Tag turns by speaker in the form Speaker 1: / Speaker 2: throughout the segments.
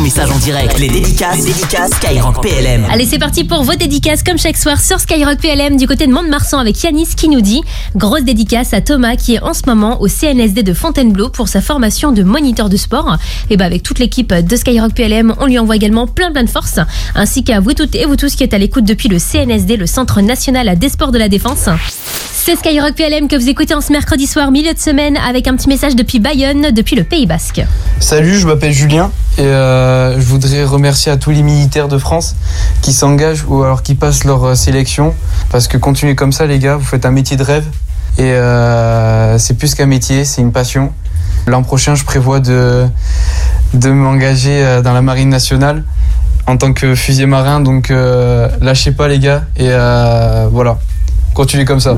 Speaker 1: ton message en direct. Les dédicaces, les dédicaces Skyrock PLM.
Speaker 2: Allez, c'est parti pour vos dédicaces comme chaque soir sur Skyrock PLM du côté de Mont-de-Marsan avec Yanis qui nous dit grosse dédicace à Thomas qui est en ce moment au CNSD de Fontainebleau pour sa formation de moniteur de sport. Et bah avec toute l'équipe de Skyrock PLM, on lui envoie également plein plein de force ainsi qu'à vous toutes et vous tous qui êtes à l'écoute depuis le CNSD, le Centre National des Sports de la Défense. C'est Skyrock PLM que vous écoutez en ce mercredi soir, milieu de semaine, avec un petit message depuis Bayonne, depuis le Pays Basque.
Speaker 3: Salut, je m'appelle Julien et euh, je voudrais remercier à tous les militaires de France qui s'engagent ou alors qui passent leur euh, sélection parce que continuez comme ça les gars, vous faites un métier de rêve et euh, c'est plus qu'un métier, c'est une passion. L'an prochain, je prévois de, de m'engager dans la marine nationale en tant que fusier marin donc euh, lâchez pas les gars et euh, voilà. Comme ça.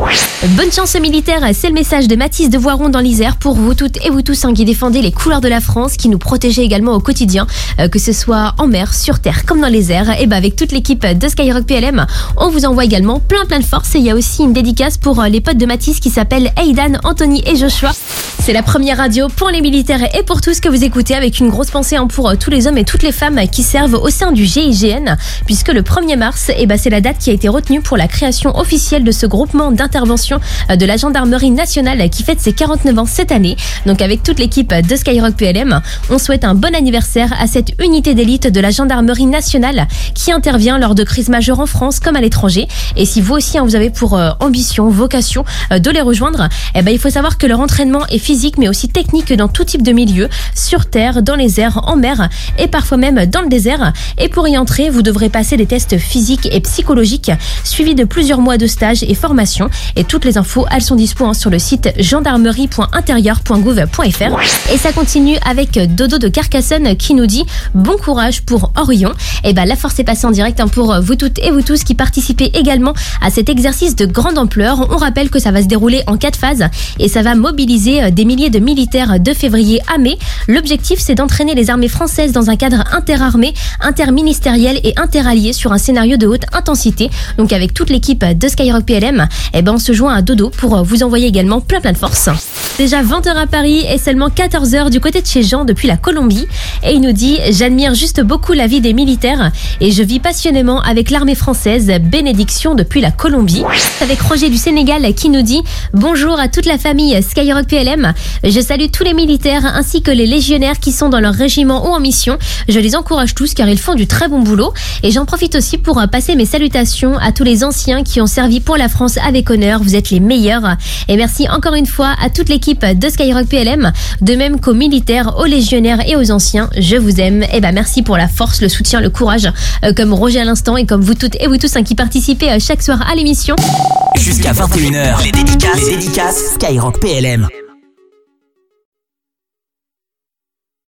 Speaker 2: Bonne chance aux militaires, c'est le message de Mathis de Voiron dans l'Isère pour vous toutes et vous tous hein, qui défendez les couleurs de la France, qui nous protégez également au quotidien, euh, que ce soit en mer, sur terre, comme dans les airs. Et ben avec toute l'équipe de Skyrock PLM, on vous envoie également plein plein de force. Et il y a aussi une dédicace pour euh, les potes de Mathis qui s'appellent Aidan, Anthony et Joshua. C'est la première radio pour les militaires et pour tous que vous écoutez avec une grosse pensée hein, pour euh, tous les hommes et toutes les femmes qui servent au sein du GIGN, puisque le 1er mars, eh ben, c'est la date qui a été retenue pour la création officielle de ce groupement d'intervention euh, de la gendarmerie nationale qui fête ses 49 ans cette année. Donc avec toute l'équipe de Skyrock PLM, on souhaite un bon anniversaire à cette unité d'élite de la gendarmerie nationale qui intervient lors de crises majeures en France comme à l'étranger. Et si vous aussi hein, vous avez pour euh, ambition, vocation euh, de les rejoindre, eh ben, il faut savoir que leur entraînement est physique mais aussi technique dans tout type de milieu, sur terre, dans les airs, en mer et parfois même dans le désert. Et pour y entrer, vous devrez passer des tests physiques et psychologiques suivis de plusieurs mois de stage et formation. Et toutes les infos, elles sont dispo hein, sur le site gendarmerie.intérieur.gouv.fr. Et ça continue avec Dodo de Carcassonne qui nous dit bon courage pour Orion. Et ben la force est passée en direct hein, pour vous toutes et vous tous qui participez également à cet exercice de grande ampleur. On rappelle que ça va se dérouler en quatre phases et ça va mobiliser euh, des milliers de militaires de février à mai. L'objectif c'est d'entraîner les armées françaises dans un cadre interarmé, interministériel et interallié sur un scénario de haute intensité. Donc avec toute l'équipe de Skyrock PLM, eh ben on se joint à Dodo pour vous envoyer également plein plein de force. Déjà 20h à Paris et seulement 14h du côté de chez Jean depuis la Colombie. Et il nous dit J'admire juste beaucoup la vie des militaires et je vis passionnément avec l'armée française. Bénédiction depuis la Colombie. Avec Roger du Sénégal qui nous dit Bonjour à toute la famille Skyrock PLM. Je salue tous les militaires ainsi que les légionnaires qui sont dans leur régiment ou en mission. Je les encourage tous car ils font du très bon boulot. Et j'en profite aussi pour passer mes salutations à tous les anciens qui ont servi pour la France avec honneur. Vous êtes les meilleurs. Et merci encore une fois à toute l'équipe de Skyrock PLM, de même qu'aux militaires, aux légionnaires et aux anciens. Je vous aime. Et ben merci pour la force, le soutien, le courage, euh, comme Roger à l'instant et comme vous toutes et vous tous hein, qui participez euh, chaque soir à l'émission.
Speaker 1: Jusqu'à 21h, les dédicaces, les dédicaces Skyrock PLM.